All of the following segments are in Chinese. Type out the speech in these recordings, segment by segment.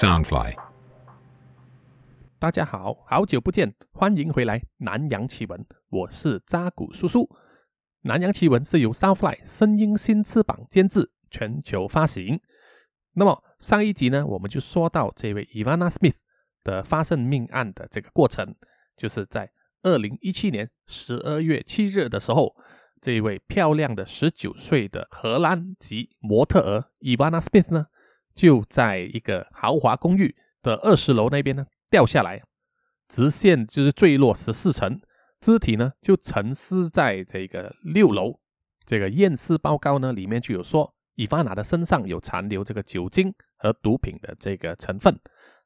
Soundfly。大家好，好久不见，欢迎回来《南洋奇闻》，我是扎古叔叔。《南洋奇闻》是由 Soundfly 声音新翅膀监制，全球发行。那么上一集呢，我们就说到这位 Ivana Smith 的发生命案的这个过程，就是在二零一七年十二月七日的时候，这位漂亮的十九岁的荷兰籍模特儿 Ivana Smith 呢，就在一个豪华公寓的二十楼那边呢。掉下来，直线就是坠落十四层，肢体呢就沉尸在这个六楼。这个验尸报告呢里面就有说，伊凡娜的身上有残留这个酒精和毒品的这个成分，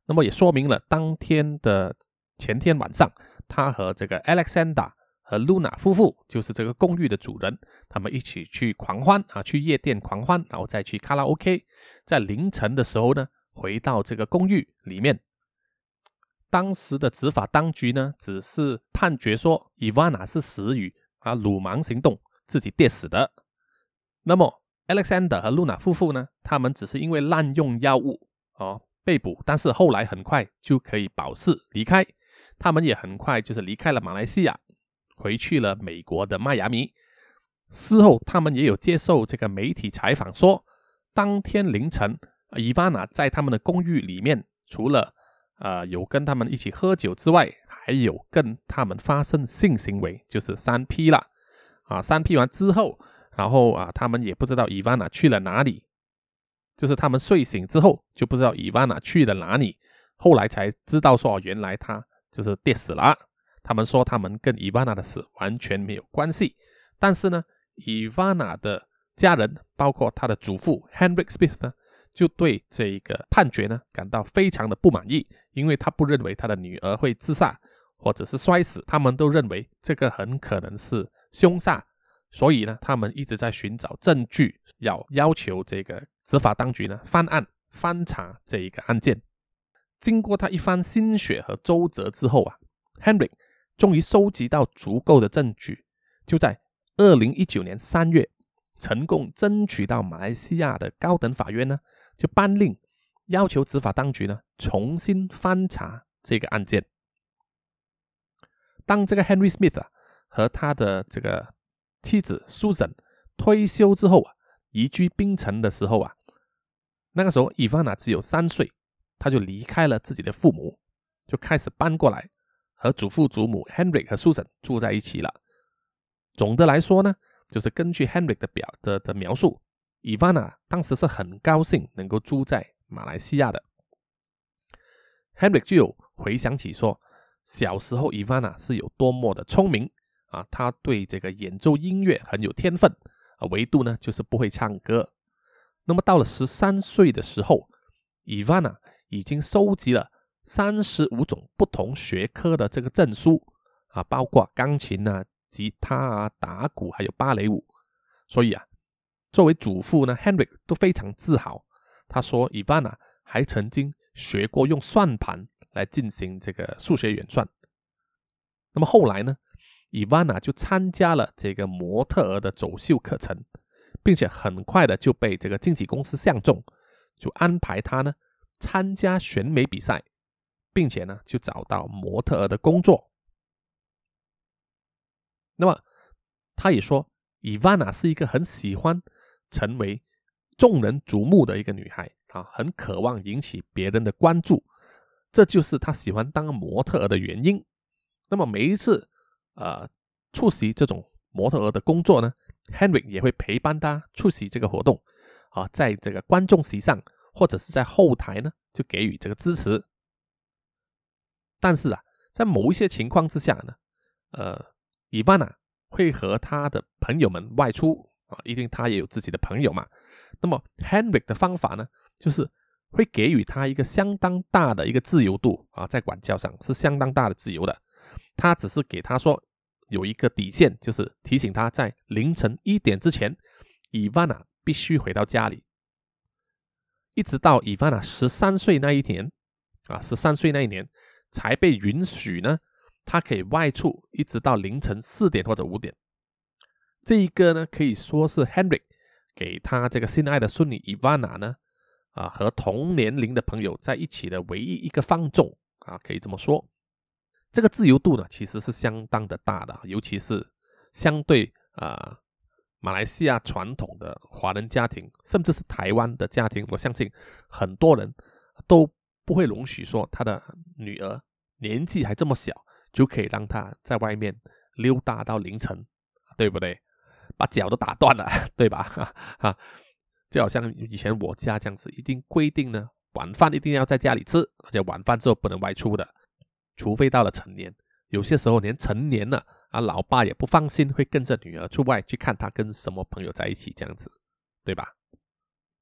那么也说明了当天的前天晚上，他和这个 Alexander 和 Luna 夫妇，就是这个公寓的主人，他们一起去狂欢啊，去夜店狂欢，然后再去卡拉 OK，在凌晨的时候呢，回到这个公寓里面。当时的执法当局呢，只是判决说伊万娜是死于啊鲁莽行动，自己跌死的。那么 Alexander 和 Luna 夫妇呢，他们只是因为滥用药物哦被捕，但是后来很快就可以保释离开。他们也很快就是离开了马来西亚，回去了美国的迈阿密。事后他们也有接受这个媒体采访说，当天凌晨伊万娜在他们的公寓里面，除了啊，有跟他们一起喝酒之外，还有跟他们发生性行为，就是三 P 了。啊，三 P 完之后，然后啊，他们也不知道伊万娜去了哪里，就是他们睡醒之后就不知道伊万娜去了哪里，后来才知道说，原来他就是跌死了。他们说他们跟伊万娜的死完全没有关系，但是呢，伊万娜的家人，包括他的祖父 Henry Smith 呢。就对这个判决呢感到非常的不满意，因为他不认为他的女儿会自杀或者是摔死，他们都认为这个很可能是凶杀，所以呢，他们一直在寻找证据，要要求这个执法当局呢翻案翻查这一个案件。经过他一番心血和周折之后啊，Henry 终于收集到足够的证据，就在二零一九年三月，成功争取到马来西亚的高等法院呢。就颁令要求执法当局呢重新翻查这个案件。当这个 Henry Smith 啊和他的这个妻子 Susan 退休之后啊，移居槟城的时候啊，那个时候伊凡娜只有三岁，他就离开了自己的父母，就开始搬过来和祖父祖母 Henry 和 Susan 住在一起了。总的来说呢，就是根据 Henry 的表的的描述。伊万娜当时是很高兴能够住在马来西亚的。Henry 就有回想起说，小时候伊万娜是有多么的聪明啊，他对这个演奏音乐很有天分啊，唯独呢就是不会唱歌。那么到了十三岁的时候，伊万娜已经收集了三十五种不同学科的这个证书啊，包括钢琴啊、吉他啊、打鼓还有芭蕾舞，所以啊。作为祖父呢，Henry 都非常自豪。他说，Ivana 还曾经学过用算盘来进行这个数学演算。那么后来呢，Ivana 就参加了这个模特儿的走秀课程，并且很快的就被这个经纪公司相中，就安排他呢参加选美比赛，并且呢就找到模特儿的工作。那么他也说，Ivana 是一个很喜欢。成为众人瞩目的一个女孩啊，很渴望引起别人的关注，这就是她喜欢当模特儿的原因。那么每一次呃出席这种模特儿的工作呢，Henry 也会陪伴她出席这个活动啊，在这个观众席上或者是在后台呢，就给予这个支持。但是啊，在某一些情况之下呢，呃，伊万娜会和他的朋友们外出。啊，一定他也有自己的朋友嘛。那么 Henry 的方法呢，就是会给予他一个相当大的一个自由度啊，在管教上是相当大的自由的。他只是给他说有一个底线，就是提醒他在凌晨一点之前，伊万娜必须回到家里。一直到伊万娜十三岁那一年啊，十三岁那一年才被允许呢，他可以外出，一直到凌晨四点或者五点。这一个呢，可以说是 Henry 给他这个心爱的孙女 Ivana 呢，啊和同年龄的朋友在一起的唯一一个放纵啊，可以这么说。这个自由度呢，其实是相当的大的，尤其是相对啊马来西亚传统的华人家庭，甚至是台湾的家庭，我相信很多人都不会容许说他的女儿年纪还这么小，就可以让她在外面溜达到凌晨，对不对？把脚都打断了，对吧？哈，就好像以前我家这样子，一定规定呢，晚饭一定要在家里吃，而且晚饭之后不能外出的。除非到了成年，有些时候连成年了啊，老爸也不放心，会跟着女儿出外去看他跟什么朋友在一起，这样子，对吧？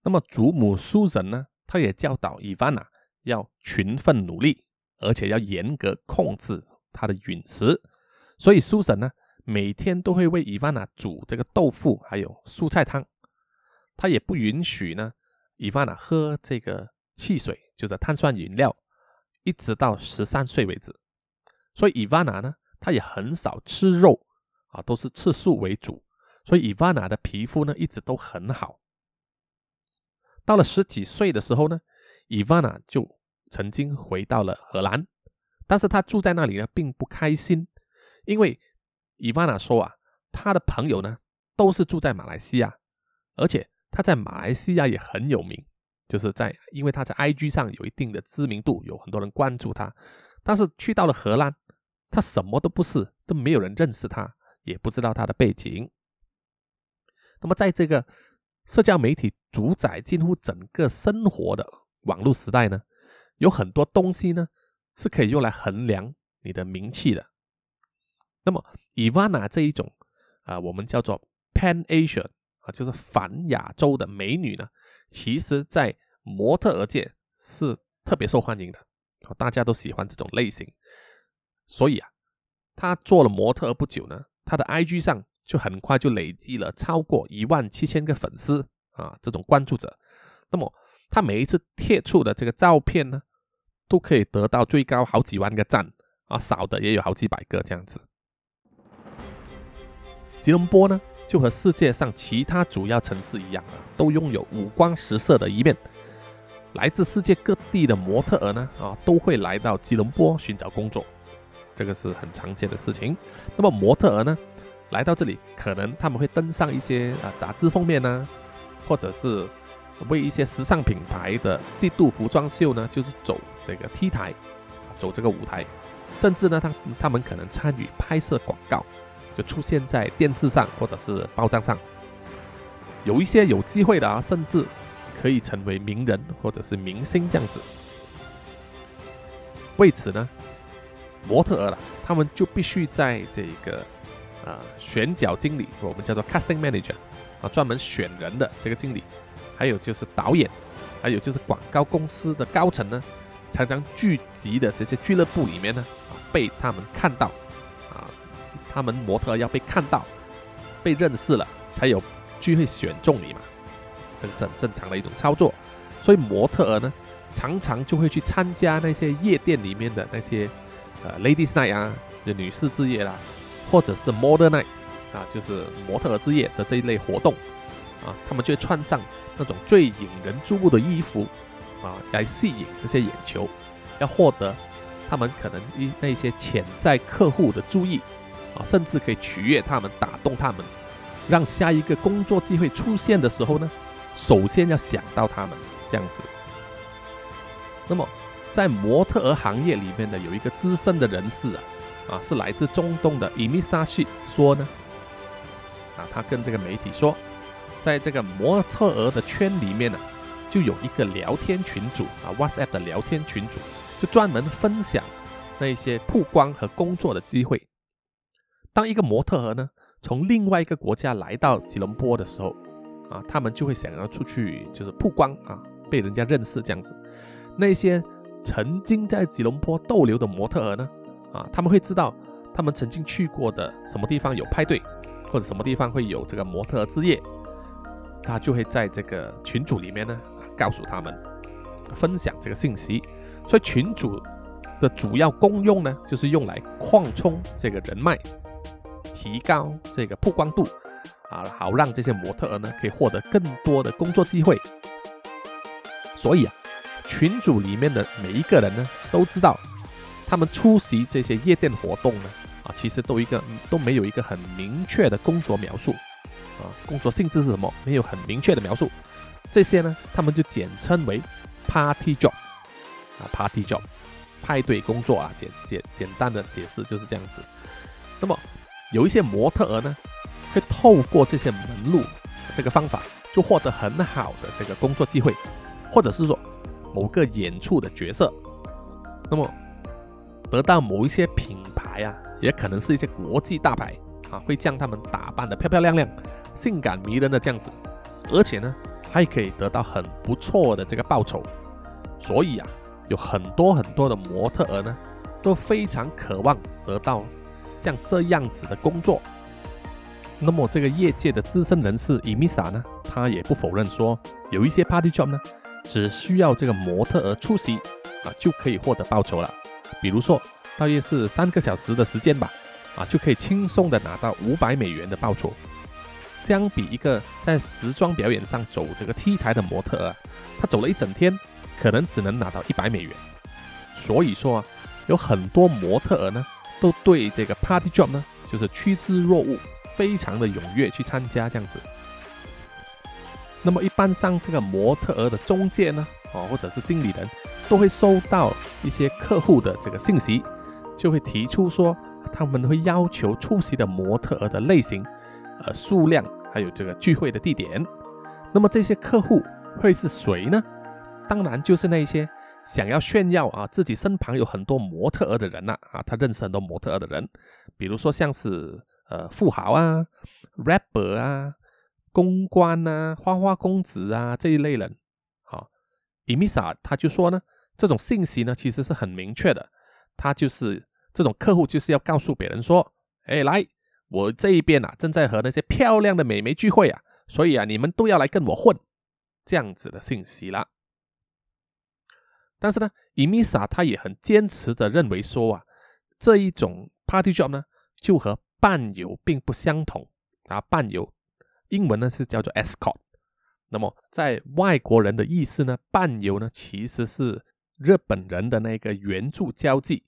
那么祖母苏人呢，他也教导伊凡娜要勤奋努力，而且要严格控制他的饮食。所以苏神呢，每天都会为伊万娜煮这个豆腐还有蔬菜汤，他也不允许呢伊万娜喝这个汽水，就是碳酸饮料。一直到十三岁为止，所以伊万娜呢，她也很少吃肉啊，都是吃素为主。所以伊万娜的皮肤呢，一直都很好。到了十几岁的时候呢，伊万娜就曾经回到了荷兰，但是她住在那里呢，并不开心，因为伊万娜说啊，她的朋友呢，都是住在马来西亚，而且她在马来西亚也很有名。就是在，因为他在 IG 上有一定的知名度，有很多人关注他。但是去到了荷兰，他什么都不是，都没有人认识他，也不知道他的背景。那么在这个社交媒体主宰近乎整个生活的网络时代呢，有很多东西呢是可以用来衡量你的名气的。那么，Ivana 这一种啊，我们叫做 Pan Asian 啊，就是反亚洲的美女呢。其实，在模特儿界是特别受欢迎的，大家都喜欢这种类型。所以啊，他做了模特儿不久呢，他的 IG 上就很快就累积了超过一万七千个粉丝啊，这种关注者。那么，他每一次贴出的这个照片呢，都可以得到最高好几万个赞啊，少的也有好几百个这样子。吉隆坡呢？就和世界上其他主要城市一样啊，都拥有五光十色的一面。来自世界各地的模特儿呢，啊，都会来到吉隆坡寻找工作，这个是很常见的事情。那么模特儿呢，来到这里，可能他们会登上一些啊杂志封面呢，或者是为一些时尚品牌的季度服装秀呢，就是走这个 T 台，走这个舞台，甚至呢，他他们可能参与拍摄广告。就出现在电视上或者是报章上，有一些有机会的啊，甚至可以成为名人或者是明星这样子。为此呢，模特儿了，他们就必须在这个啊选角经理，我们叫做 casting manager 啊，专门选人的这个经理，还有就是导演，还有就是广告公司的高层呢，常常聚集的这些俱乐部里面呢，啊，被他们看到。啊他们模特要被看到、被认识了，才有机会选中你嘛，这个是很正常的一种操作。所以模特儿呢，常常就会去参加那些夜店里面的那些呃 ladies night 啊，就女士之夜啦，或者是 model nights 啊，就是模特儿之夜的这一类活动啊，他们就穿上那种最引人注目的衣服啊，来吸引这些眼球，要获得他们可能一那些潜在客户的注意。啊，甚至可以取悦他们，打动他们，让下一个工作机会出现的时候呢，首先要想到他们这样子。那么，在模特儿行业里面呢，有一个资深的人士啊，啊，是来自中东的伊米莎西说呢，啊，他跟这个媒体说，在这个模特儿的圈里面呢，就有一个聊天群组啊，WhatsApp 的聊天群组，就专门分享那些曝光和工作的机会。当一个模特儿呢，从另外一个国家来到吉隆坡的时候，啊，他们就会想要出去，就是曝光啊，被人家认识这样子。那些曾经在吉隆坡逗留的模特儿呢，啊，他们会知道他们曾经去过的什么地方有派对，或者什么地方会有这个模特儿之夜，他就会在这个群组里面呢，告诉他们，分享这个信息。所以群组的主要功用呢，就是用来扩充这个人脉。提高这个曝光度啊，好让这些模特儿呢可以获得更多的工作机会。所以啊，群组里面的每一个人呢，都知道他们出席这些夜店活动呢，啊，其实都一个都没有一个很明确的工作描述，啊，工作性质是什么，没有很明确的描述。这些呢，他们就简称为 party job，啊，party job，派对工作啊，简简简单的解释就是这样子。那么有一些模特儿呢，会透过这些门路这个方法，就获得很好的这个工作机会，或者是说某个演出的角色，那么得到某一些品牌啊，也可能是一些国际大牌啊，会将他们打扮的漂漂亮亮、性感迷人的这样子，而且呢。还可以得到很不错的这个报酬，所以啊，有很多很多的模特儿呢，都非常渴望得到像这样子的工作。那么这个业界的资深人士伊米莎呢，他也不否认说，有一些 party job 呢，只需要这个模特儿出席啊，就可以获得报酬了。比如说，大约是三个小时的时间吧，啊，就可以轻松的拿到五百美元的报酬。相比一个在时装表演上走这个 T 台的模特儿，他走了一整天，可能只能拿到一百美元。所以说啊，有很多模特儿呢，都对这个 party job 呢，就是趋之若鹜，非常的踊跃去参加这样子。那么一般上这个模特儿的中介呢，哦或者是经理人，都会收到一些客户的这个信息，就会提出说他们会要求出席的模特儿的类型。呃，数量还有这个聚会的地点，那么这些客户会是谁呢？当然就是那些想要炫耀啊自己身旁有很多模特儿的人呐啊，他认识很多模特儿的人，比如说像是呃富豪啊、rapper 啊、公关啊、花花公子啊这一类人。好，伊米莎他就说呢，这种信息呢其实是很明确的，他就是这种客户就是要告诉别人说，哎来。我这一边啊，正在和那些漂亮的美眉聚会啊，所以啊，你们都要来跟我混，这样子的信息啦。但是呢，伊米莎他也很坚持的认为说啊，这一种 party job 呢，就和伴游并不相同啊。伴游英文呢是叫做 escort，那么在外国人的意思呢，伴游呢其实是日本人的那个援助交际。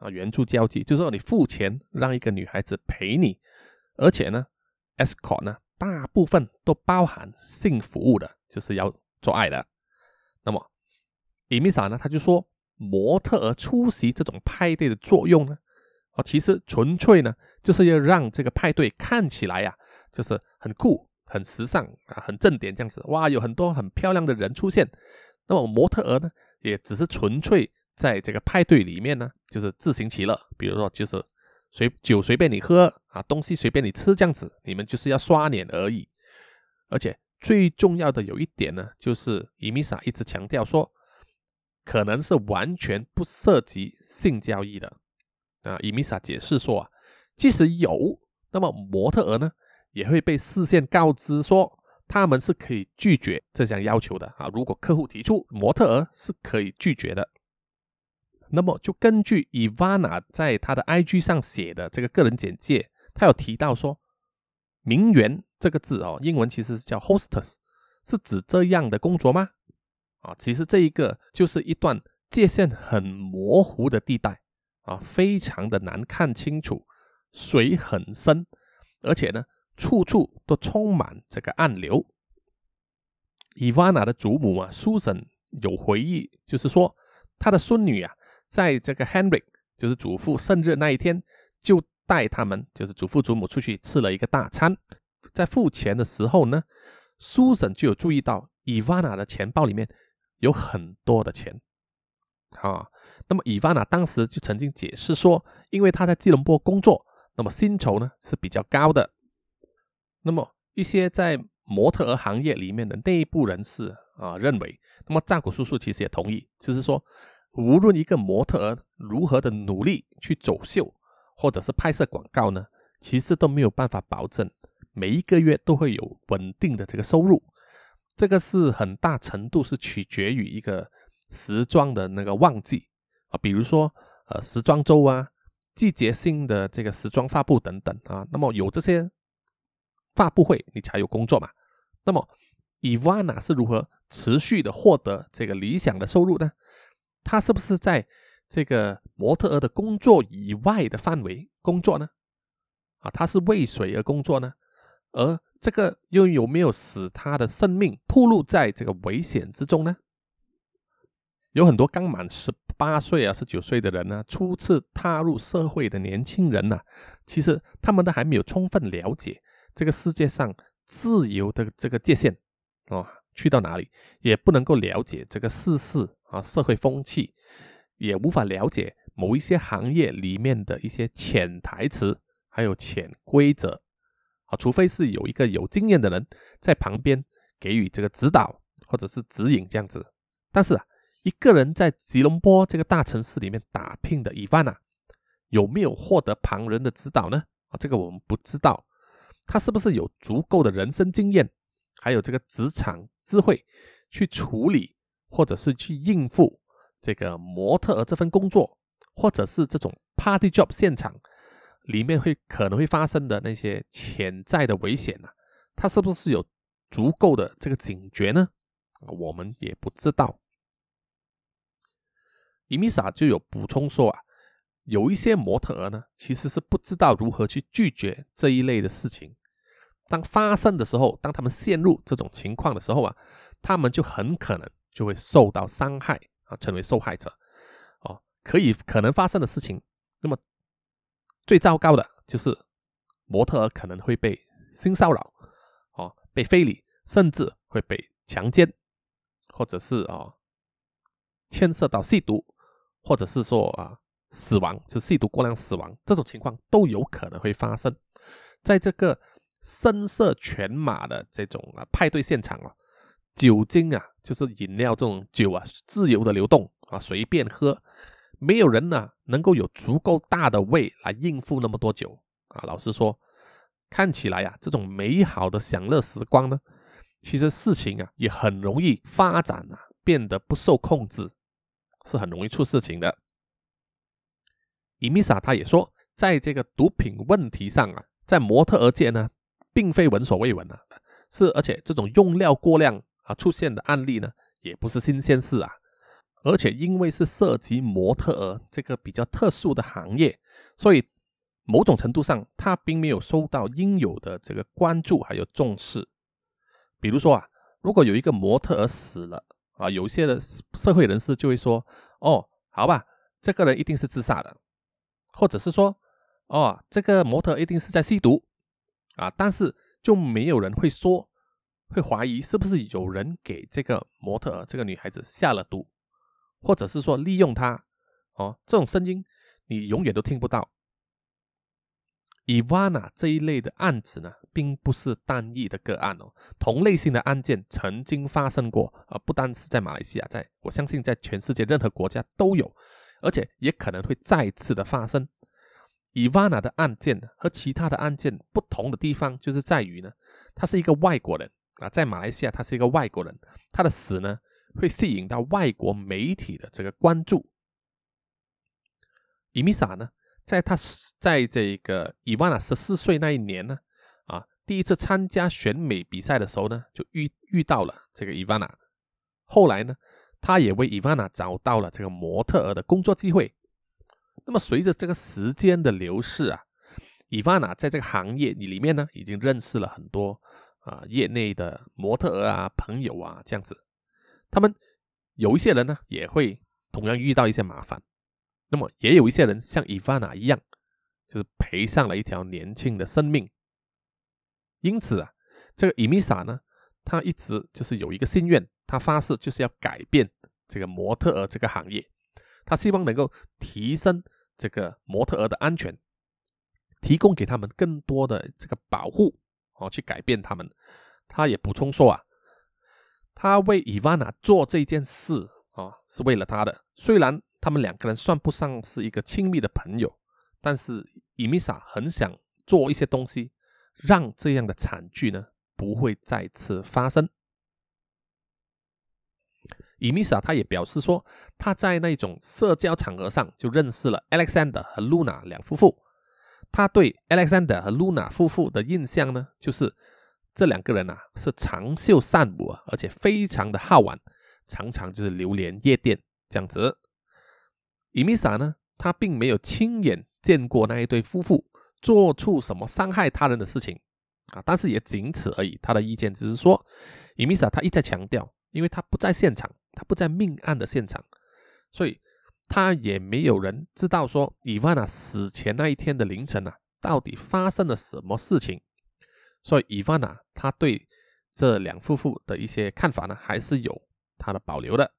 啊，援助交际就是说你付钱让一个女孩子陪你，而且呢，escort 呢大部分都包含性服务的，就是要做爱的。那么，伊米莎呢，他就说模特儿出席这种派对的作用呢，啊，其实纯粹呢就是要让这个派对看起来呀，就是很酷、很时尚啊、很正点这样子。哇，有很多很漂亮的人出现，那么模特儿呢，也只是纯粹。在这个派对里面呢，就是自行其乐，比如说就是随酒随便你喝啊，东西随便你吃这样子，你们就是要刷脸而已。而且最重要的有一点呢，就是伊米莎一直强调说，可能是完全不涉及性交易的啊。伊米莎解释说啊，即使有，那么模特儿呢也会被事先告知说，他们是可以拒绝这项要求的啊。如果客户提出，模特儿是可以拒绝的。那么，就根据伊 n a 在他的 IG 上写的这个个人简介，他有提到说，名媛这个字哦，英文其实是叫 hostess，是指这样的工作吗？啊，其实这一个就是一段界限很模糊的地带啊，非常的难看清楚，水很深，而且呢，处处都充满这个暗流。伊 n a 的祖母啊，Susan 有回忆，就是说她的孙女啊。在这个 Henry 就是祖父生日那一天，就带他们就是祖父祖母出去吃了一个大餐。在付钱的时候呢，Susan 就有注意到 Ivana 的钱包里面有很多的钱。啊，那么 Ivana 当时就曾经解释说，因为他在吉隆坡工作，那么薪酬呢是比较高的。那么一些在模特儿行业里面的内部人士啊认为，那么扎古叔叔其实也同意，就是说。无论一个模特儿如何的努力去走秀，或者是拍摄广告呢，其实都没有办法保证每一个月都会有稳定的这个收入。这个是很大程度是取决于一个时装的那个旺季啊，比如说呃时装周啊、季节性的这个时装发布等等啊。那么有这些发布会，你才有工作嘛。那么伊万娜是如何持续的获得这个理想的收入呢？他是不是在这个模特儿的工作以外的范围工作呢？啊，他是为谁而工作呢？而这个又有没有使他的生命暴露在这个危险之中呢？有很多刚满十八岁啊、十九岁的人呢，初次踏入社会的年轻人呢，其实他们都还没有充分了解这个世界上自由的这个界限哦，去到哪里也不能够了解这个世事啊、社会风气，也无法了解某一些行业里面的一些潜台词，还有潜规则啊，除非是有一个有经验的人在旁边给予这个指导或者是指引这样子，但是啊。一个人在吉隆坡这个大城市里面打拼的伊万娜，有没有获得旁人的指导呢？啊，这个我们不知道。他是不是有足够的人生经验，还有这个职场智慧去处理，或者是去应付这个模特儿这份工作，或者是这种 party job 现场里面会可能会发生的那些潜在的危险呢？他是不是有足够的这个警觉呢？我们也不知道。伊米莎就有补充说啊，有一些模特儿呢，其实是不知道如何去拒绝这一类的事情。当发生的时候，当他们陷入这种情况的时候啊，他们就很可能就会受到伤害啊，成为受害者。哦，可以可能发生的事情，那么最糟糕的就是模特可能会被性骚扰，哦，被非礼，甚至会被强奸，或者是啊，牵涉到吸毒。或者是说啊，死亡就吸毒过量死亡这种情况都有可能会发生，在这个声色犬马的这种啊派对现场啊，酒精啊就是饮料这种酒啊自由的流动啊随便喝，没有人呢能够有足够大的胃来应付那么多酒啊。老实说，看起来呀这种美好的享乐时光呢，其实事情啊也很容易发展啊变得不受控制。是很容易出事情的。伊米莎他也说，在这个毒品问题上啊，在模特儿界呢，并非闻所未闻啊，是而且这种用料过量啊出现的案例呢，也不是新鲜事啊。而且因为是涉及模特儿这个比较特殊的行业，所以某种程度上，他并没有受到应有的这个关注还有重视。比如说啊，如果有一个模特儿死了。啊，有些的社会人士就会说：“哦，好吧，这个人一定是自杀的，或者是说，哦，这个模特一定是在吸毒啊。”但是就没有人会说，会怀疑是不是有人给这个模特这个女孩子下了毒，或者是说利用她。哦，这种声音你永远都听不到。伊万娜这一类的案子呢，并不是单一的个案哦，同类型的案件曾经发生过啊，不单是在马来西亚，在我相信在全世界任何国家都有，而且也可能会再次的发生。伊万娜的案件和其他的案件不同的地方，就是在于呢，他是一个外国人啊，在马来西亚他是一个外国人，他的死呢，会吸引到外国媒体的这个关注。伊米莎呢？在他在这个伊万娜十四岁那一年呢，啊，第一次参加选美比赛的时候呢，就遇遇到了这个伊万娜。后来呢，他也为伊万娜找到了这个模特儿的工作机会。那么随着这个时间的流逝啊，伊万娜在这个行业里面呢，已经认识了很多啊业内的模特儿啊朋友啊这样子。他们有一些人呢，也会同样遇到一些麻烦。那么也有一些人像伊凡娜一样，就是赔上了一条年轻的生命。因此啊，这个伊米莎呢，他一直就是有一个心愿，他发誓就是要改变这个模特儿这个行业，他希望能够提升这个模特儿的安全，提供给他们更多的这个保护，哦，去改变他们。他也补充说啊，他为伊万娜做这件事啊，是为了他的，虽然。他们两个人算不上是一个亲密的朋友，但是伊米莎很想做一些东西，让这样的惨剧呢不会再次发生。伊米莎他也表示说，他在那种社交场合上就认识了 Alexander 和 Luna 两夫妇。他对 Alexander 和 Luna 夫妇的印象呢，就是这两个人啊是长袖善舞，而且非常的好玩，常常就是流连夜店这样子。伊米莎呢，他并没有亲眼见过那一对夫妇做出什么伤害他人的事情啊，但是也仅此而已。他的意见只是说，伊米莎他一再强调，因为他不在现场，他不在命案的现场，所以他也没有人知道说伊万娜死前那一天的凌晨啊，到底发生了什么事情。所以伊万娜他对这两夫妇的一些看法呢，还是有他的保留的。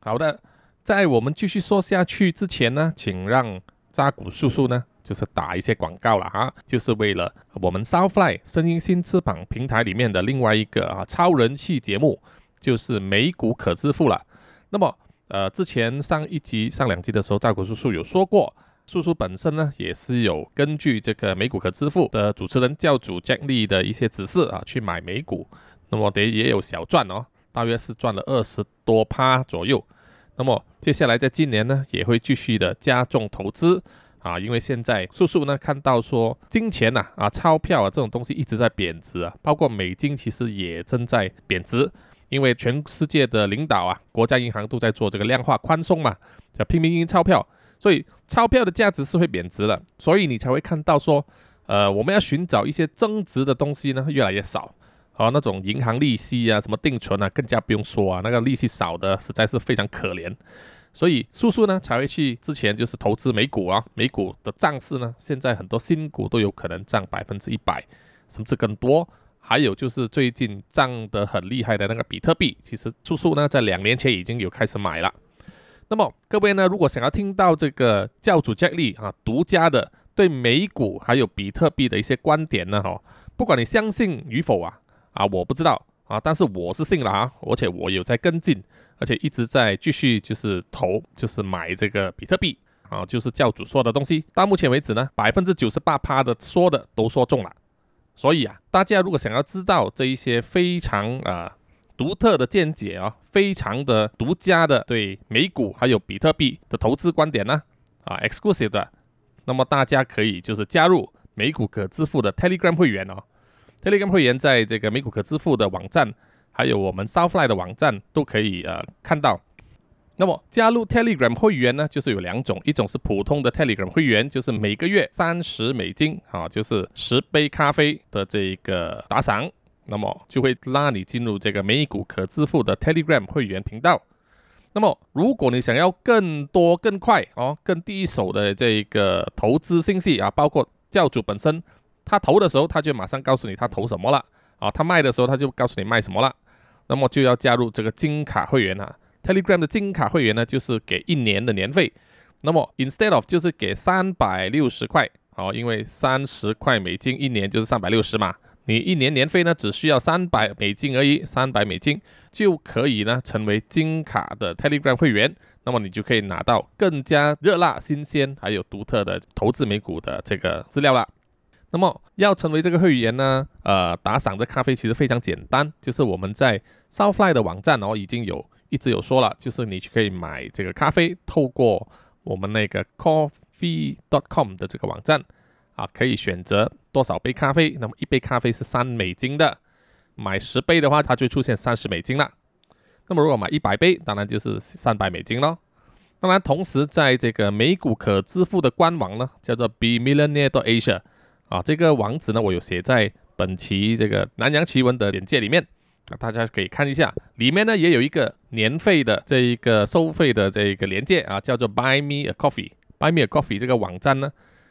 好的，在我们继续说下去之前呢，请让扎古叔叔呢，就是打一些广告了啊，就是为了我们 Southfly 声音新翅膀平台里面的另外一个啊超人气节目，就是美股可支付了。那么，呃，之前上一集、上两集的时候，扎古叔叔有说过，叔叔本身呢也是有根据这个美股可支付的主持人教主 Jack Lee 的一些指示啊，去买美股，那么得也有小赚哦。大约是赚了二十多趴左右，那么接下来在今年呢，也会继续的加重投资啊，因为现在叔叔呢看到说金钱呐啊钞票啊这种东西一直在贬值啊，包括美金其实也正在贬值，因为全世界的领导啊，国家银行都在做这个量化宽松嘛，叫拼命印钞票，所以钞票的价值是会贬值的，所以你才会看到说，呃，我们要寻找一些增值的东西呢越来越少。哦，那种银行利息啊，什么定存啊，更加不用说啊，那个利息少的实在是非常可怜，所以叔叔呢才会去之前就是投资美股啊，美股的涨势呢，现在很多新股都有可能涨百分之一百，甚至更多。还有就是最近涨得很厉害的那个比特币，其实叔叔呢在两年前已经有开始买了。那么各位呢，如果想要听到这个教主 Jack Lee 啊独家的对美股还有比特币的一些观点呢，哈，不管你相信与否啊。啊，我不知道啊，但是我是信了啊，而且我有在跟进，而且一直在继续就是投，就是买这个比特币啊，就是教主说的东西。到目前为止呢，百分之九十八趴的说的都说中了。所以啊，大家如果想要知道这一些非常啊独特的见解啊，非常的独家的对美股还有比特币的投资观点呢，啊，exclusive 的，那么大家可以就是加入美股可支付的 Telegram 会员哦。Telegram 会员在这个美股可支付的网站，还有我们 Southfly 的网站都可以呃看到。那么加入 Telegram 会员呢，就是有两种，一种是普通的 Telegram 会员，就是每个月三十美金啊，就是十杯咖啡的这个打赏，那么就会拉你进入这个美股可支付的 Telegram 会员频道。那么如果你想要更多、更快哦、更第一手的这个投资信息啊，包括教主本身。他投的时候，他就马上告诉你他投什么了啊！他卖的时候，他就告诉你卖什么了。那么就要加入这个金卡会员啊。Telegram 的金卡会员呢，就是给一年的年费。那么 instead of 就是给三百六十块哦，因为三十块美金一年就是三百六十嘛。你一年年费呢，只需要三百美金而已，三百美金就可以呢成为金卡的 Telegram 会员。那么你就可以拿到更加热辣、新鲜还有独特的投资美股的这个资料了。那么要成为这个会员呢？呃，打赏的咖啡其实非常简单，就是我们在 Southfly 的网站哦，已经有一直有说了，就是你可以买这个咖啡，透过我们那个 Coffee.com 的这个网站啊，可以选择多少杯咖啡。那么一杯咖啡是三美金的，买十杯的话，它就出现三十美金了。那么如果买一百杯，当然就是三百美金咯。当然，同时在这个美股可支付的官网呢，叫做 Be Millionaire Asia。啊，这个网址呢，我有写在本期这个南洋奇闻的简介里面，大家可以看一下，里面呢也有一个年费的这一个收费的这一个连接啊，叫做 Buy Me a Coffee。Buy Me a Coffee 这个网站呢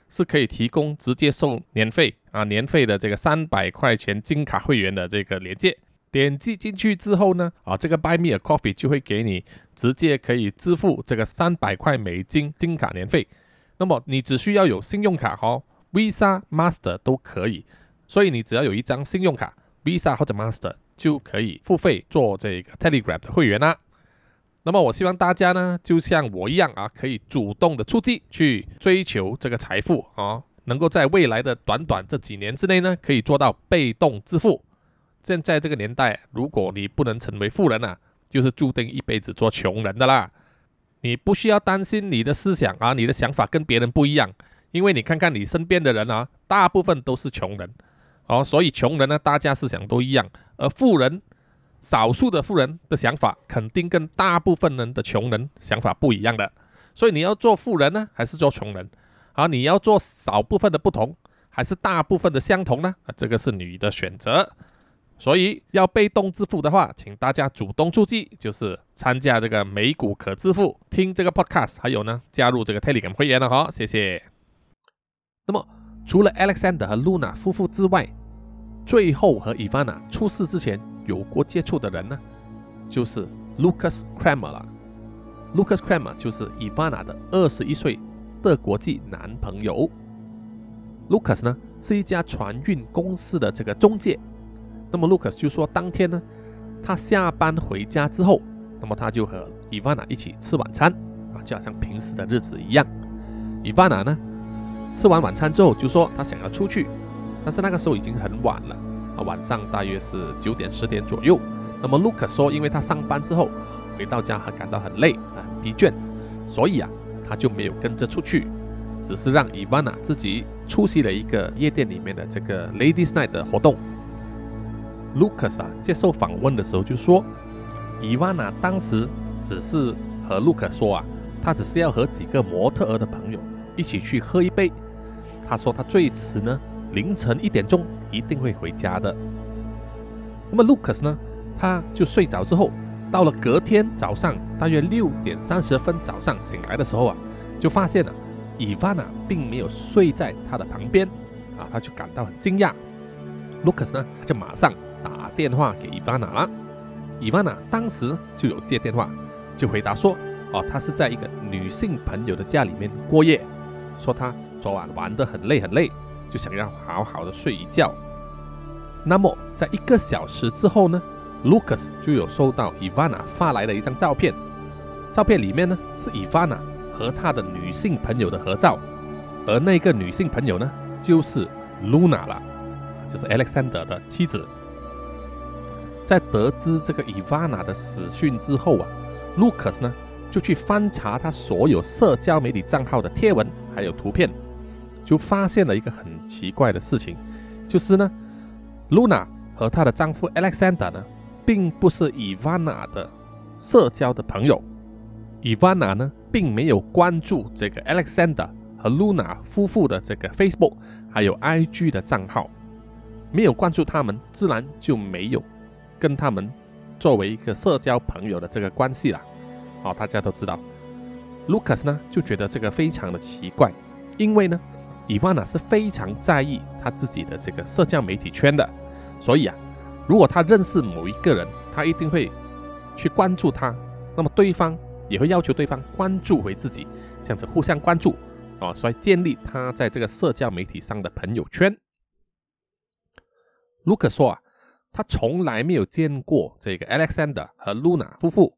是可以提供直接收年费啊，年费的这个三百块钱金卡会员的这个连接，点击进去之后呢，啊，这个 Buy Me a Coffee 就会给你直接可以支付这个三百块美金金卡年费，那么你只需要有信用卡哦。Visa、Master 都可以，所以你只要有一张信用卡，Visa 或者 Master 就可以付费做这个 Telegram 的会员啦。那么我希望大家呢，就像我一样啊，可以主动的出击去追求这个财富啊，能够在未来的短短这几年之内呢，可以做到被动致富。现在这个年代，如果你不能成为富人啊，就是注定一辈子做穷人的啦。你不需要担心你的思想啊，你的想法跟别人不一样。因为你看看你身边的人啊，大部分都是穷人哦，所以穷人呢，大家思想都一样，而富人，少数的富人的想法肯定跟大部分人的穷人想法不一样的。所以你要做富人呢，还是做穷人？好，你要做少部分的不同，还是大部分的相同呢？啊，这个是你的选择。所以要被动致富的话，请大家主动出击，就是参加这个美股可致富，听这个 podcast，还有呢，加入这个 Telegram 会员了哈，谢谢。那么除了 Alexander 和 Luna 夫妇之外，最后和 Ivana 出事之前有过接触的人呢，就是 Lucas Kramer 了。Lucas Kramer 就是 Ivana 的二十一岁的国际男朋友。Lucas 呢是一家船运公司的这个中介。那么 Lucas 就说，当天呢，他下班回家之后，那么他就和 Ivana 一起吃晚餐啊，就好像平时的日子一样。Ivana 呢，吃完晚餐之后就说他想要出去，但是那个时候已经很晚了啊，晚上大约是九点十点左右。那么 Lucas 说，因为他上班之后回到家还感到很累啊，疲倦，所以啊，他就没有跟着出去，只是让 Ivana 自己出席了一个夜店里面的这个 Ladies Night 的活动。Lucas 啊，接受访问的时候就说，伊万娜当时只是和 Lucas 说啊，他只是要和几个模特儿的朋友一起去喝一杯。他说他最迟呢凌晨一点钟一定会回家的。那么 Lucas 呢，他就睡着之后，到了隔天早上大约六点三十分早上醒来的时候啊，就发现了伊万娜并没有睡在他的旁边啊，他就感到很惊讶。Lucas 呢，就马上。打电话给伊万娜了，伊万娜当时就有接电话，就回答说：“哦，他是在一个女性朋友的家里面过夜，说他昨晚玩得很累很累，就想要好好的睡一觉。”那么在一个小时之后呢，Lucas 就有收到 Ivana 发来的一张照片，照片里面呢是 Ivana 和他的女性朋友的合照，而那个女性朋友呢就是 Luna 了，就是 Alexander 的妻子。在得知这个 Ivana 的死讯之后啊，Lucas 呢就去翻查他所有社交媒体账号的贴文还有图片，就发现了一个很奇怪的事情，就是呢，Luna 和她的丈夫 Alexander 呢，并不是伊万娜的社交的朋友，伊万娜呢并没有关注这个 Alexander 和 Luna 夫妇的这个 Facebook 还有 IG 的账号，没有关注他们，自然就没有。跟他们作为一个社交朋友的这个关系啦，好，大家都知道，Lucas 呢就觉得这个非常的奇怪，因为呢，伊万娜是非常在意他自己的这个社交媒体圈的，所以啊，如果他认识某一个人，他一定会去关注他，那么对方也会要求对方关注回自己，这样子互相关注，哦，所以建立他在这个社交媒体上的朋友圈。卢克说啊。他从来没有见过这个 Alexander 和 Luna 夫妇，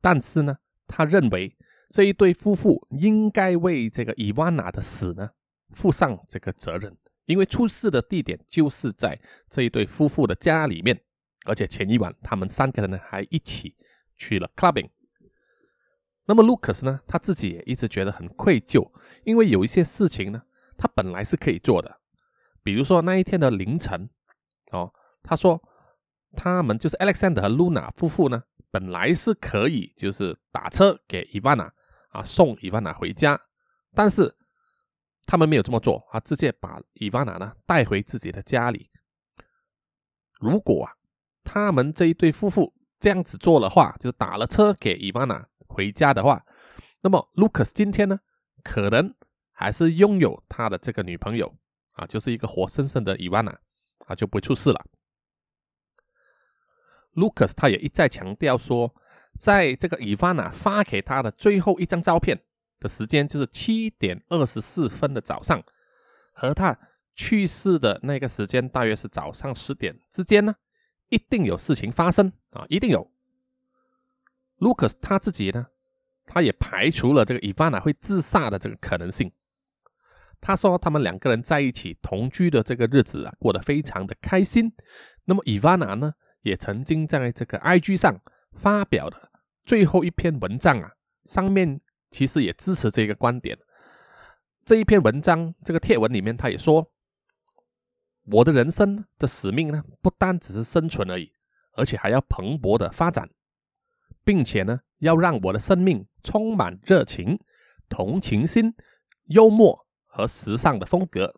但是呢，他认为这一对夫妇应该为这个伊万娜的死呢负上这个责任，因为出事的地点就是在这一对夫妇的家里面，而且前一晚他们三个人呢还一起去了 clubbing。那么 Lucas 呢，他自己也一直觉得很愧疚，因为有一些事情呢，他本来是可以做的，比如说那一天的凌晨。哦，他说他们就是 Alexander 和 Luna 夫妇呢，本来是可以就是打车给 Ivana 啊送 Ivana 回家，但是他们没有这么做啊，直接把 Ivana 呢带回自己的家里。如果啊他们这一对夫妇这样子做的话，就是打了车给 Ivana 回家的话，那么 Lucas 今天呢可能还是拥有他的这个女朋友啊，就是一个活生生的 Ivana。他就不会出事了。Lucas 他也一再强调说，在这个伊万娜发给他的最后一张照片的时间，就是七点二十四分的早上，和他去世的那个时间大约是早上十点之间呢，一定有事情发生啊，一定有。Lucas 他自己呢，他也排除了这个伊万娜会自杀的这个可能性。他说，他们两个人在一起同居的这个日子啊，过得非常的开心。那么伊万娜呢，也曾经在这个 IG 上发表的最后一篇文章啊，上面其实也支持这个观点。这一篇文章这个贴文里面，他也说，我的人生的使命呢，不单只是生存而已，而且还要蓬勃的发展，并且呢，要让我的生命充满热情、同情心、幽默和时尚的风格。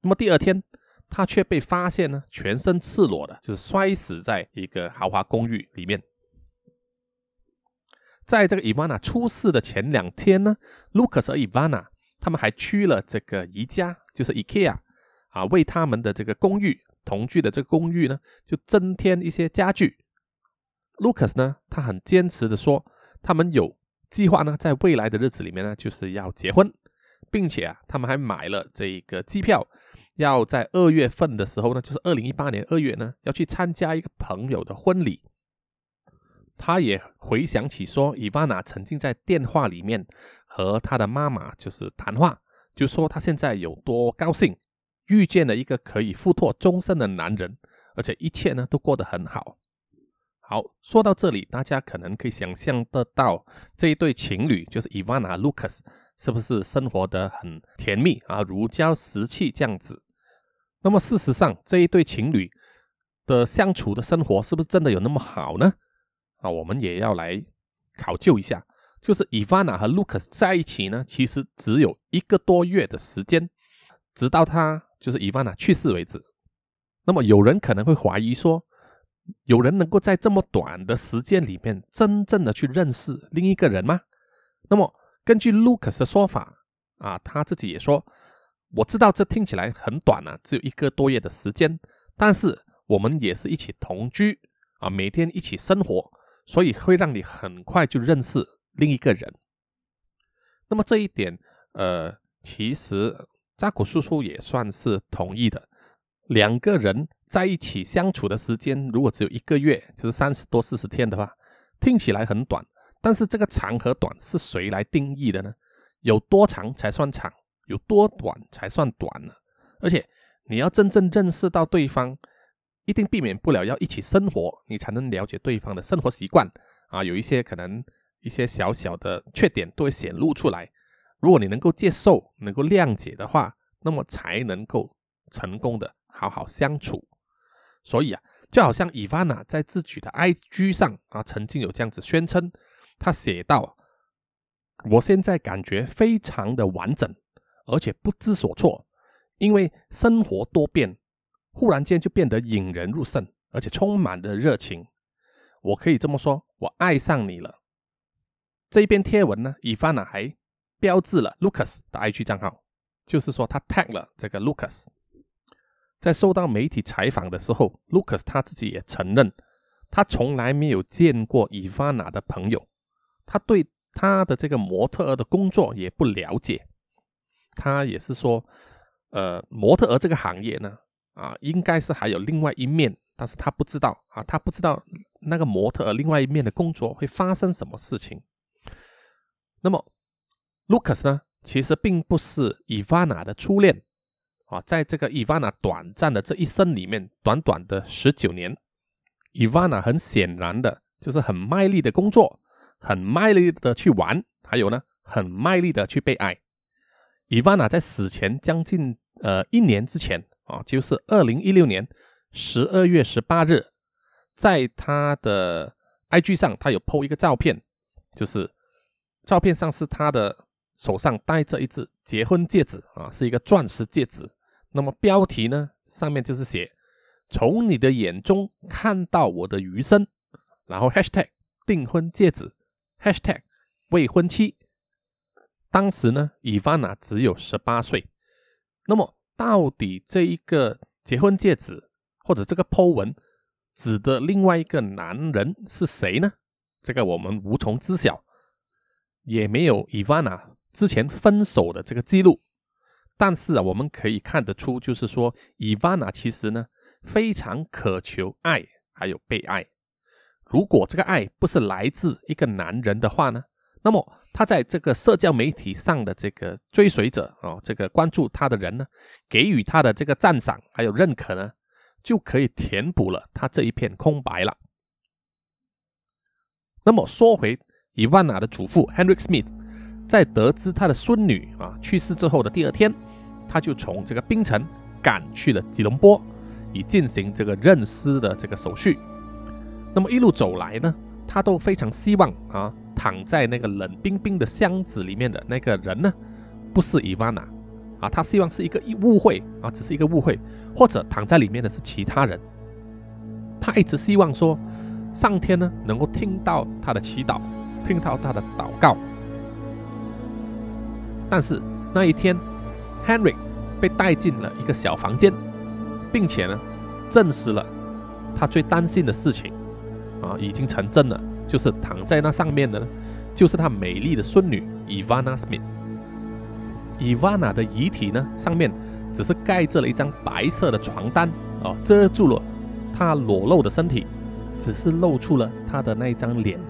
那么第二天，他却被发现呢，全身赤裸的，就是摔死在一个豪华公寓里面。在这个伊万娜出事的前两天呢，Lucas 和伊万娜他们还去了这个宜家，就是 IKEA 啊，为他们的这个公寓同居的这个公寓呢，就增添一些家具。Lucas 呢，他很坚持的说，他们有计划呢，在未来的日子里面呢，就是要结婚，并且啊，他们还买了这个机票，要在二月份的时候呢，就是二零一八年二月呢，要去参加一个朋友的婚礼。他也回想起说，伊万娜曾经在电话里面和他的妈妈就是谈话，就说他现在有多高兴，遇见了一个可以付托终身的男人，而且一切呢都过得很好。好，说到这里，大家可能可以想象得到这一对情侣，就是伊万娜和 Lucas，是不是生活的很甜蜜啊，如胶似漆这样子？那么事实上，这一对情侣的相处的生活是不是真的有那么好呢？啊，我们也要来考究一下，就是伊万娜和 Lucas 在一起呢，其实只有一个多月的时间，直到他就是伊万娜去世为止。那么有人可能会怀疑说，有人能够在这么短的时间里面真正的去认识另一个人吗？那么根据 Lucas 的说法啊，他自己也说，我知道这听起来很短啊，只有一个多月的时间，但是我们也是一起同居啊，每天一起生活。所以会让你很快就认识另一个人。那么这一点，呃，其实扎古叔叔也算是同意的。两个人在一起相处的时间，如果只有一个月，就是三十多四十天的话，听起来很短。但是这个长和短是谁来定义的呢？有多长才算长？有多短才算短呢？而且你要真正认识到对方。一定避免不了要一起生活，你才能了解对方的生活习惯啊，有一些可能一些小小的缺点都会显露出来。如果你能够接受、能够谅解的话，那么才能够成功的好好相处。所以啊，就好像伊凡娜在自己的 IG 上啊，曾经有这样子宣称，他写道：“我现在感觉非常的完整，而且不知所措，因为生活多变。”忽然间就变得引人入胜，而且充满了热情。我可以这么说，我爱上你了。这一篇贴文呢，伊凡娜还标志了 Lucas 的 IG 账号，就是说他 tag 了这个 Lucas。在受到媒体采访的时候，Lucas 他自己也承认，他从来没有见过伊凡娜的朋友，他对他的这个模特儿的工作也不了解。他也是说，呃，模特儿这个行业呢。啊，应该是还有另外一面，但是他不知道啊，他不知道那个模特儿另外一面的工作会发生什么事情。那么，Lucas 呢，其实并不是 Ivana 的初恋啊，在这个 Ivana 短暂的这一生里面，短短的十九年，，Ivana 很显然的就是很卖力的工作，很卖力的去玩，还有呢，很卖力的去被爱。伊万娜在死前将近呃一年之前。啊，就是二零一六年十二月十八日，在他的 IG 上，他有 PO 一个照片，就是照片上是他的手上戴着一只结婚戒指啊，是一个钻石戒指。那么标题呢，上面就是写“从你的眼中看到我的余生”，然后 Hashtag 订婚戒指，Hashtag 未婚妻。当时呢，伊凡娜只有十八岁。那么。到底这一个结婚戒指或者这个 Po 文指的另外一个男人是谁呢？这个我们无从知晓，也没有伊万娜之前分手的这个记录。但是啊，我们可以看得出，就是说伊万娜其实呢非常渴求爱，还有被爱。如果这个爱不是来自一个男人的话呢，那么。他在这个社交媒体上的这个追随者啊，这个关注他的人呢，给予他的这个赞赏还有认可呢，就可以填补了他这一片空白了。那么说回伊万娜的祖父 Henry Smith，在得知他的孙女啊去世之后的第二天，他就从这个槟城赶去了吉隆坡，以进行这个认尸的这个手续。那么一路走来呢，他都非常希望啊，躺在那个冷冰冰的箱子里面的那个人呢，不是伊万娜啊，他希望是一个误会啊，只是一个误会，或者躺在里面的是其他人。他一直希望说，上天呢能够听到他的祈祷，听到他的祷告。但是那一天，Henry 被带进了一个小房间，并且呢，证实了他最担心的事情，啊，已经成真了，就是躺在那上面的呢，就是他美丽的孙女 Ivana Smith。Ivana 的遗体呢，上面只是盖着了一张白色的床单，哦，遮住了她裸露的身体，只是露出了她的那一张脸，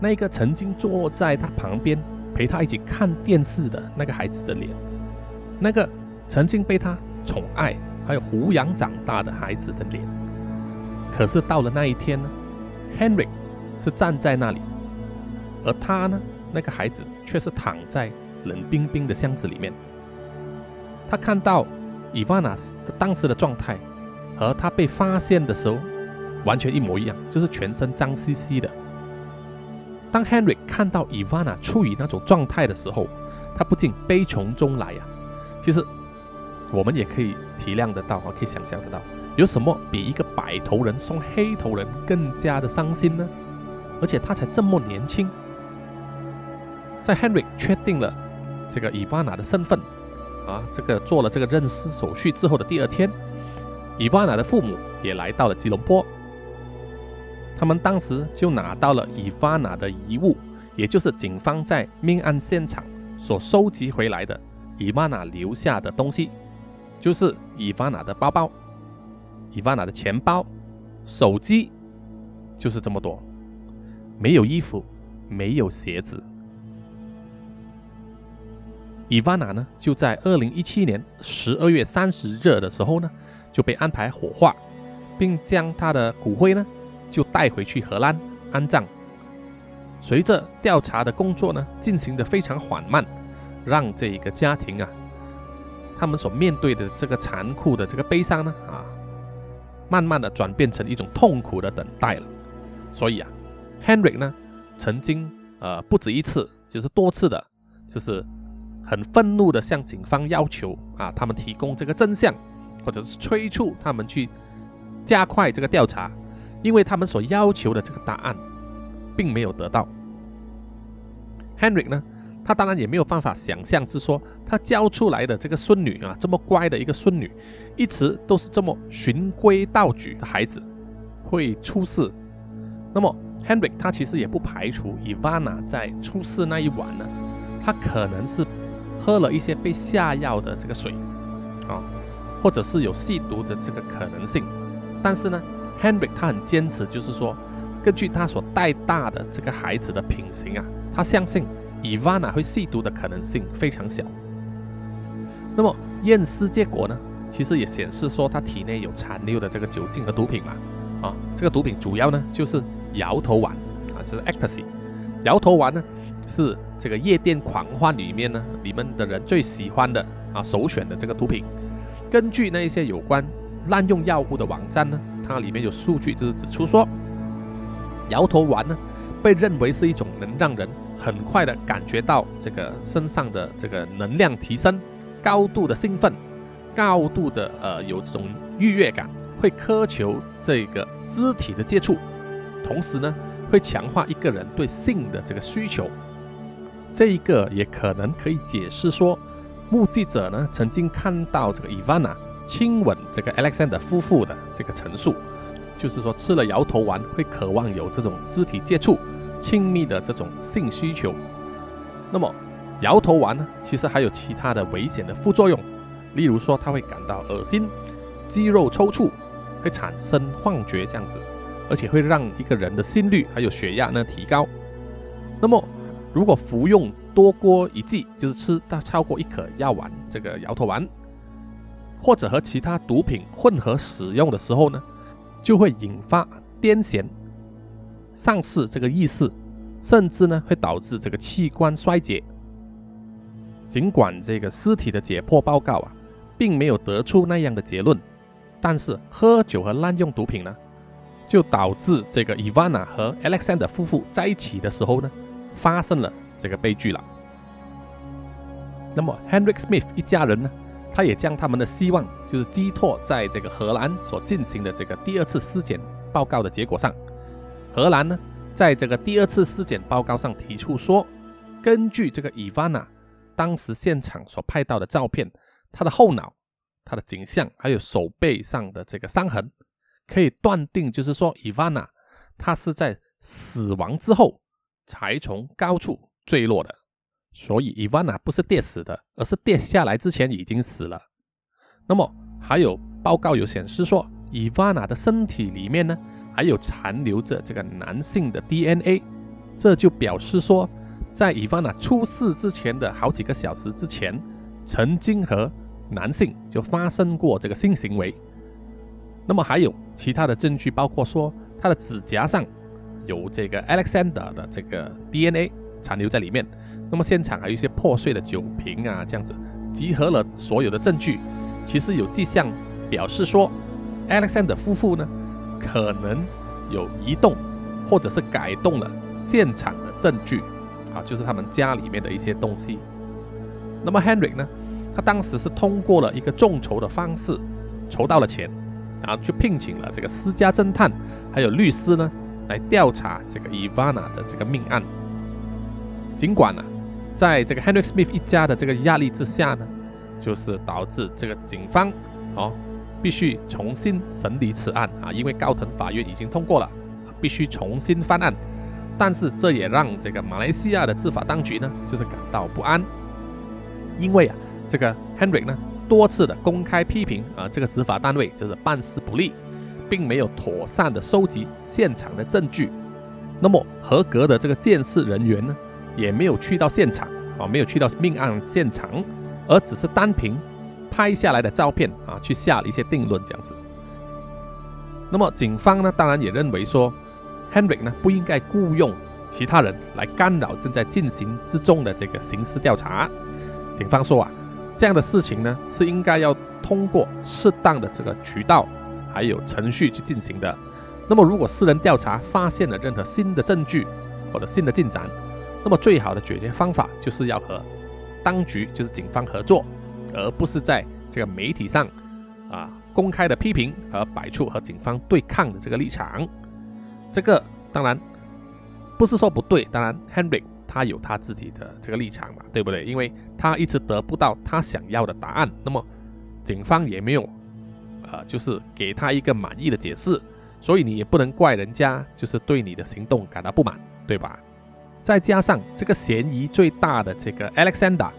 那个曾经坐在她旁边。陪他一起看电视的那个孩子的脸，那个曾经被他宠爱还有抚养长大的孩子的脸，可是到了那一天呢，Henry 是站在那里，而他呢，那个孩子却是躺在冷冰冰的箱子里面。他看到伊万娜当时的状态，和他被发现的时候完全一模一样，就是全身脏兮兮的。当 Henry 看到伊万娜处于那种状态的时候，他不禁悲从中来呀。其实我们也可以体谅得到，可以想象得到，有什么比一个白头人送黑头人更加的伤心呢？而且他才这么年轻。在 Henry 确定了这个 Ivana 的身份啊，这个做了这个认尸手续之后的第二天，Ivana 的父母也来到了吉隆坡。他们当时就拿到了伊凡娜的遗物，也就是警方在命案现场所收集回来的伊凡娜留下的东西，就是伊凡娜的包包、伊凡娜的钱包、手机，就是这么多，没有衣服，没有鞋子。伊万娜呢，就在二零一七年十二月三十日的时候呢，就被安排火化，并将她的骨灰呢。就带回去荷兰安葬。随着调查的工作呢进行的非常缓慢，让这一个家庭啊，他们所面对的这个残酷的这个悲伤呢啊，慢慢的转变成一种痛苦的等待了。所以啊，Henry 呢曾经呃不止一次，就是多次的，就是很愤怒的向警方要求啊，他们提供这个真相，或者是催促他们去加快这个调查。因为他们所要求的这个答案，并没有得到。Henry 呢，他当然也没有办法想象，是说他教出来的这个孙女啊，这么乖的一个孙女，一直都是这么循规蹈矩的孩子，会出事。那么 Henry 他其实也不排除 Ivana 在出事那一晚呢，他可能是喝了一些被下药的这个水啊，或者是有吸毒的这个可能性。但是呢。Henry 他很坚持，就是说，根据他所带大的这个孩子的品行啊，他相信 Ivana 会吸毒的可能性非常小。那么验尸结果呢，其实也显示说他体内有残留的这个酒精和毒品嘛。啊，这个毒品主要呢就是摇头丸啊，就是 Ecstasy。摇头丸呢是这个夜店狂欢里面呢你们的人最喜欢的啊首选的这个毒品。根据那一些有关滥用药物的网站呢。它里面有数据，就是指出说，摇头丸呢，被认为是一种能让人很快的感觉到这个身上的这个能量提升、高度的兴奋、高度的呃有这种愉悦感，会苛求这个肢体的接触，同时呢，会强化一个人对性的这个需求。这一个也可能可以解释说，目击者呢曾经看到这个伊万娜。亲吻这个 Alexander 夫妇的这个陈述，就是说吃了摇头丸会渴望有这种肢体接触、亲密的这种性需求。那么摇头丸呢，其实还有其他的危险的副作用，例如说它会感到恶心、肌肉抽搐，会产生幻觉这样子，而且会让一个人的心率还有血压呢提高。那么如果服用多过一剂，就是吃到超过一颗药丸这个摇头丸。或者和其他毒品混合使用的时候呢，就会引发癫痫、丧失这个意识，甚至呢会导致这个器官衰竭，尽管这个尸体的解剖报告啊，并没有得出那样的结论，但是喝酒和滥用毒品呢，就导致这个 Ivana 和 Alexander 夫妇在一起的时候呢，发生了这个悲剧了。那么 Henrik Smith 一家人呢，他也将他们的希望就是寄托在这个荷兰所进行的这个第二次尸检报告的结果上。荷兰呢，在这个第二次尸检报告上提出说，根据这个 Ivana 当时现场所拍到的照片，他的后脑、他的颈项还有手背上的这个伤痕，可以断定就是说，Ivana 他是在死亡之后才从高处坠落的。所以伊万娜不是跌死的，而是跌下来之前已经死了。那么还有报告有显示说，伊万娜的身体里面呢还有残留着这个男性的 DNA，这就表示说，在伊万娜出事之前的好几个小时之前，曾经和男性就发生过这个性行为。那么还有其他的证据，包括说他的指甲上有这个 Alexander 的这个 DNA 残留在里面。那么现场还有一些破碎的酒瓶啊，这样子集合了所有的证据，其实有迹象表示说，Alexander 夫妇呢可能有移动或者是改动了现场的证据，啊，就是他们家里面的一些东西。那么 Henry 呢，他当时是通过了一个众筹的方式筹到了钱，然后就聘请了这个私家侦探还有律师呢来调查这个 Ivana 的这个命案。尽管呢。在这个 Henry Smith 一家的这个压力之下呢，就是导致这个警方哦必须重新审理此案啊，因为高等法院已经通过了，必须重新翻案。但是这也让这个马来西亚的执法当局呢，就是感到不安，因为啊，这个 Henry 呢多次的公开批评啊，这个执法单位就是办事不力，并没有妥善的收集现场的证据。那么合格的这个监视人员呢？也没有去到现场啊，没有去到命案现场，而只是单凭拍下来的照片啊，去下了一些定论这样子。那么警方呢，当然也认为说，Henry 呢不应该雇佣其他人来干扰正在进行之中的这个刑事调查。警方说啊，这样的事情呢是应该要通过适当的这个渠道还有程序去进行的。那么如果私人调查发现了任何新的证据或者新的进展，那么最好的解决方法就是要和当局，就是警方合作，而不是在这个媒体上啊公开的批评和摆出和警方对抗的这个立场。这个当然不是说不对，当然 Henry 他有他自己的这个立场嘛，对不对？因为他一直得不到他想要的答案，那么警方也没有呃就是给他一个满意的解释，所以你也不能怪人家，就是对你的行动感到不满，对吧？再加上这个嫌疑最大的这个 Alexander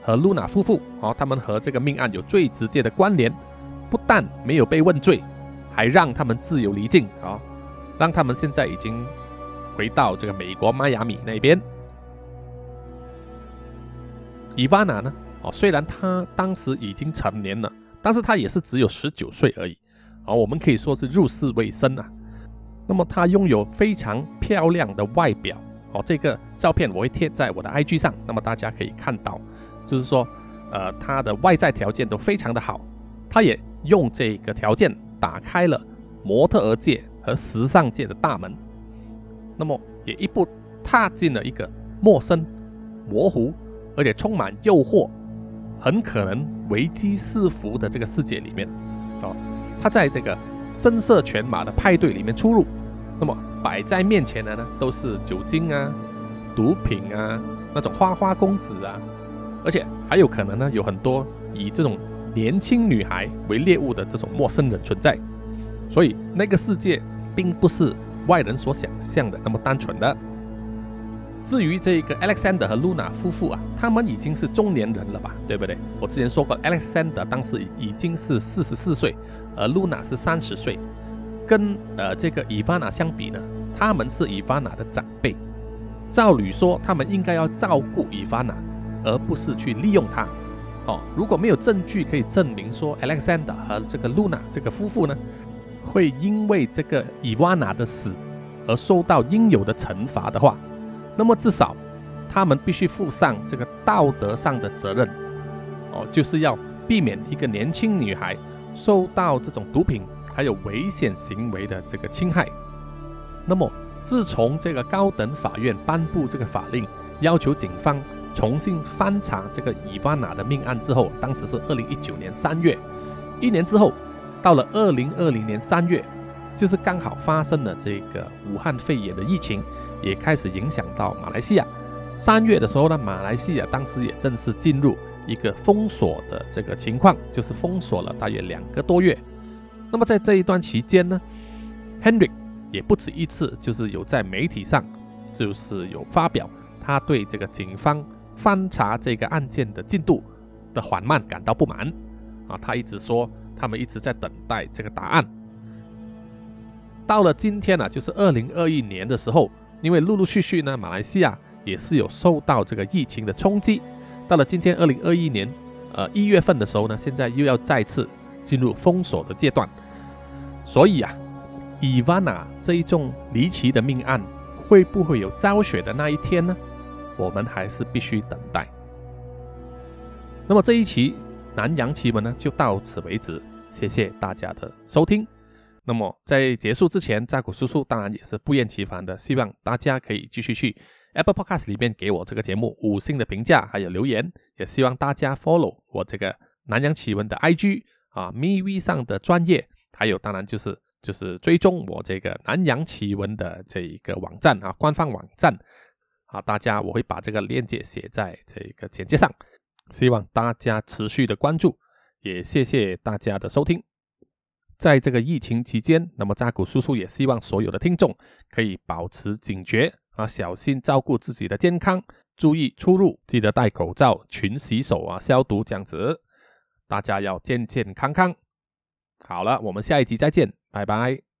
和 Luna 夫妇，哦，他们和这个命案有最直接的关联，不但没有被问罪，还让他们自由离境，啊，让他们现在已经回到这个美国迈阿密那边。伊万娜呢，哦，虽然她当时已经成年了，但是她也是只有十九岁而已，哦，我们可以说是入世未深啊。那么她拥有非常漂亮的外表。哦，这个照片我会贴在我的 IG 上，那么大家可以看到，就是说，呃，他的外在条件都非常的好，他也用这个条件打开了模特儿界和时尚界的大门，那么也一步踏进了一个陌生、模糊而且充满诱惑、很可能危机四伏的这个世界里面。哦，他在这个声色犬马的派对里面出入，那么。摆在面前的呢，都是酒精啊、毒品啊、那种花花公子啊，而且还有可能呢，有很多以这种年轻女孩为猎物的这种陌生人存在。所以那个世界并不是外人所想象的那么单纯的。至于这个 Alexander 和 Luna 夫妇啊，他们已经是中年人了吧，对不对？我之前说过，Alexander 当时已经是四十四岁，而 Luna 是三十岁。跟呃这个伊凡娜相比呢，他们是伊凡娜的长辈，照理说他们应该要照顾伊凡娜，而不是去利用她。哦，如果没有证据可以证明说 Alexander 和这个 Luna 这个夫妇呢，会因为这个伊凡娜的死而受到应有的惩罚的话，那么至少他们必须负上这个道德上的责任，哦，就是要避免一个年轻女孩受到这种毒品还有危险行为的这个侵害。那么，自从这个高等法院颁布这个法令，要求警方重新翻查这个伊万娜的命案之后，当时是二零一九年三月，一年之后，到了二零二零年三月，就是刚好发生了这个武汉肺炎的疫情，也开始影响到马来西亚。三月的时候呢，马来西亚当时也正式进入一个封锁的这个情况，就是封锁了大约两个多月。那么在这一段期间呢，Henry 也不止一次，就是有在媒体上，就是有发表他对这个警方翻查这个案件的进度的缓慢感到不满啊。他一直说他们一直在等待这个答案。到了今天呢，就是二零二一年的时候，因为陆陆续续呢，马来西亚。也是有受到这个疫情的冲击，到了今天二零二一年，呃一月份的时候呢，现在又要再次进入封锁的阶段，所以啊，伊万娜这一宗离奇的命案会不会有昭雪的那一天呢？我们还是必须等待。那么这一期南洋奇闻呢，就到此为止，谢谢大家的收听。那么在结束之前，扎古叔叔当然也是不厌其烦的，希望大家可以继续去。Apple Podcast 里面给我这个节目五星的评价，还有留言，也希望大家 follow 我这个南洋奇闻的 IG 啊，MeV 上的专业，还有当然就是就是追踪我这个南洋奇闻的这一个网站啊，官方网站啊，大家我会把这个链接写在这个简介上，希望大家持续的关注，也谢谢大家的收听。在这个疫情期间，那么扎古叔叔也希望所有的听众可以保持警觉。啊，小心照顾自己的健康，注意出入，记得戴口罩、勤洗手啊，消毒这样子，大家要健健康康。好了，我们下一集再见，拜拜。